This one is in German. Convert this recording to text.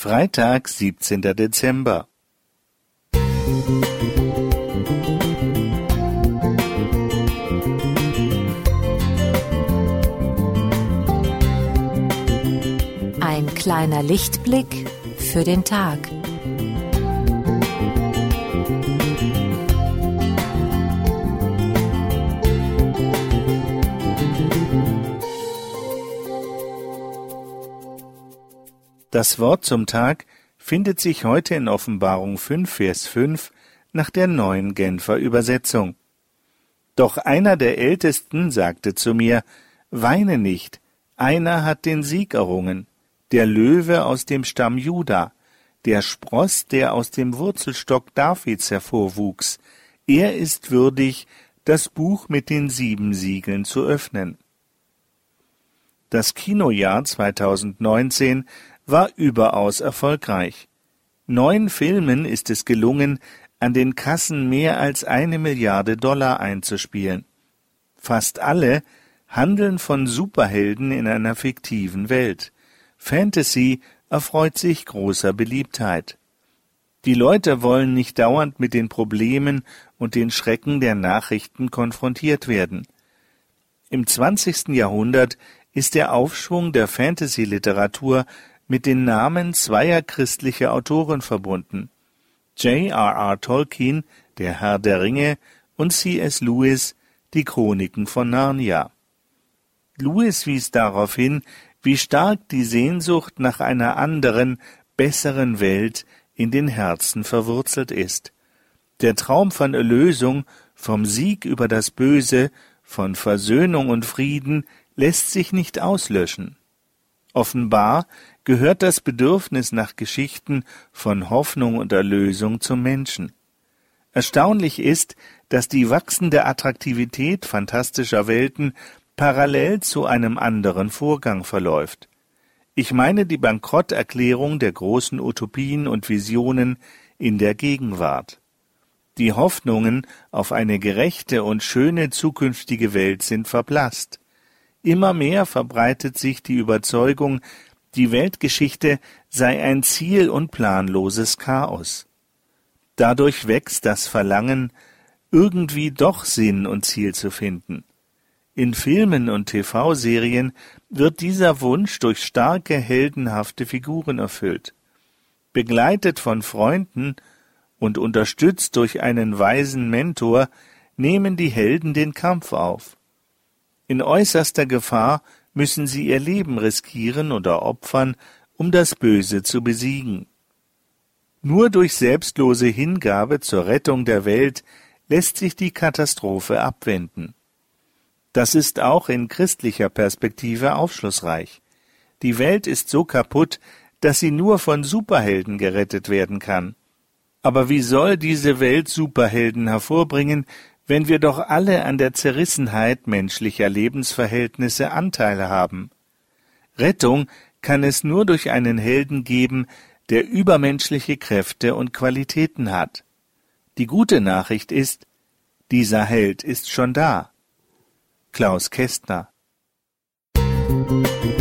Freitag, 17. Dezember. Ein kleiner Lichtblick für den Tag. Das Wort zum Tag findet sich heute in Offenbarung 5, Vers 5 nach der neuen Genfer Übersetzung. Doch einer der Ältesten sagte zu mir, Weine nicht, einer hat den Sieg errungen, der Löwe aus dem Stamm Juda, der Spross, der aus dem Wurzelstock Davids hervorwuchs, er ist würdig, das Buch mit den sieben Siegeln zu öffnen. Das Kinojahr 2019 war überaus erfolgreich. Neun Filmen ist es gelungen, an den Kassen mehr als eine Milliarde Dollar einzuspielen. Fast alle handeln von Superhelden in einer fiktiven Welt. Fantasy erfreut sich großer Beliebtheit. Die Leute wollen nicht dauernd mit den Problemen und den Schrecken der Nachrichten konfrontiert werden. Im 20. Jahrhundert ist der Aufschwung der Fantasy-Literatur mit den Namen zweier christlicher Autoren verbunden. J.R.R. Tolkien, der Herr der Ringe, und C.S. Lewis, die Chroniken von Narnia. Lewis wies darauf hin, wie stark die Sehnsucht nach einer anderen, besseren Welt in den Herzen verwurzelt ist. Der Traum von Erlösung, vom Sieg über das Böse, von Versöhnung und Frieden lässt sich nicht auslöschen. Offenbar gehört das Bedürfnis nach Geschichten von Hoffnung und Erlösung zum Menschen. Erstaunlich ist, dass die wachsende Attraktivität fantastischer Welten parallel zu einem anderen Vorgang verläuft. Ich meine die Bankrotterklärung der großen Utopien und Visionen in der Gegenwart. Die Hoffnungen auf eine gerechte und schöne zukünftige Welt sind verblasst. Immer mehr verbreitet sich die Überzeugung, die Weltgeschichte sei ein ziel- und planloses Chaos. Dadurch wächst das Verlangen, irgendwie doch Sinn und Ziel zu finden. In Filmen und TV-Serien wird dieser Wunsch durch starke, heldenhafte Figuren erfüllt. Begleitet von Freunden und unterstützt durch einen weisen Mentor nehmen die Helden den Kampf auf. In äußerster Gefahr müssen sie ihr Leben riskieren oder opfern, um das Böse zu besiegen. Nur durch selbstlose Hingabe zur Rettung der Welt lässt sich die Katastrophe abwenden. Das ist auch in christlicher Perspektive aufschlussreich. Die Welt ist so kaputt, dass sie nur von Superhelden gerettet werden kann. Aber wie soll diese Welt Superhelden hervorbringen, wenn wir doch alle an der Zerrissenheit menschlicher Lebensverhältnisse Anteil haben. Rettung kann es nur durch einen Helden geben, der übermenschliche Kräfte und Qualitäten hat. Die gute Nachricht ist, dieser Held ist schon da. Klaus Kästner Musik